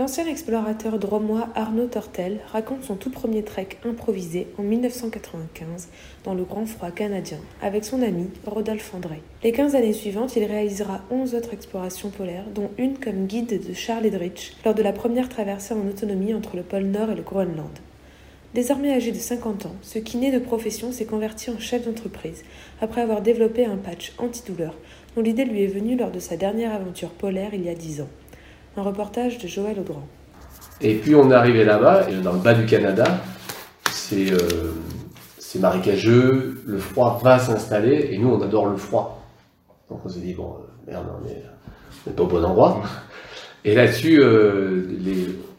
L'ancien explorateur dromois Arnaud Tortel raconte son tout premier trek improvisé en 1995 dans le grand froid canadien avec son ami Rodolphe André. Les 15 années suivantes, il réalisera 11 autres explorations polaires, dont une comme guide de Charles Edrich lors de la première traversée en autonomie entre le pôle Nord et le Groenland. Désormais âgé de 50 ans, ce kiné de profession s'est converti en chef d'entreprise après avoir développé un patch antidouleur dont l'idée lui est venue lors de sa dernière aventure polaire il y a 10 ans. Un reportage de Joël Audran. Et puis on est arrivé là-bas, dans le bas du Canada, c'est euh, marécageux, le froid va s'installer, et nous on adore le froid. Donc on s'est dit, bon, euh, merde, on n'est pas au bon endroit. Et là-dessus, euh,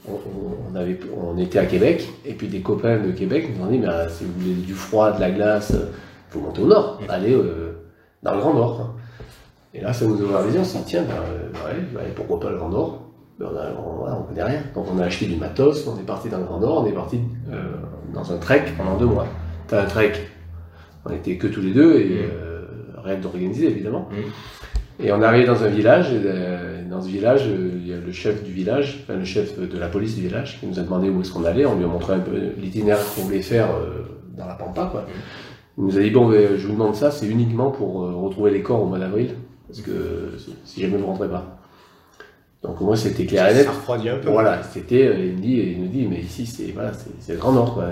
on, était à Québec, et puis des copains de Québec nous ont dit, mais euh, si vous voulez du froid, de la glace, il faut monter au nord, aller dans le Grand Nord. Et là, ça nous a ouvert les yeux, on s'est dit, tiens, ben, ouais, pourquoi pas le Grand Nord? Ben, on, on, connaît rien. Donc on a acheté du matos, on est parti dans le Grand Nord, on est parti euh, dans un trek pendant deux mois. T'as un trek, on était que tous les deux, et mmh. euh, rien d'organisé évidemment. Mmh. Et on est arrivé dans un village, et euh, dans ce village, il y a le chef du village, enfin le chef de la police du village, qui nous a demandé où est-ce qu'on allait, on lui a montré un peu l'itinéraire qu'on voulait faire dans la pampa. Quoi. Mmh. Il nous a dit, bon, ben, je vous demande ça, c'est uniquement pour retrouver les corps au mois d'avril parce que si jamais vous rentrez pas. Donc moi c'était clair et net. Ça refroidit un peu. Voilà, c'était, euh, il, dit, il nous dit, mais ici c'est voilà, c'est le Grand Nord. Quoi.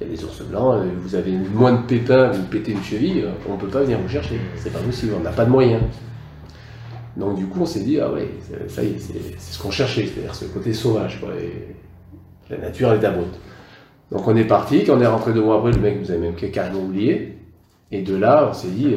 Il y a des ours blancs, euh, vous avez moins de pépins, vous pétez une cheville, euh, on ne peut pas venir vous chercher. C'est pas possible, on n'a pas de moyens. Donc du coup on s'est dit, ah ouais, ça y est, c'est ce qu'on cherchait, c'est-à-dire ce côté sauvage. Quoi, et la nature elle est abrupte. Donc on est parti, quand on est rentré deux mois après, le mec nous avait même carrément oublié. Et de là, on s'est dit,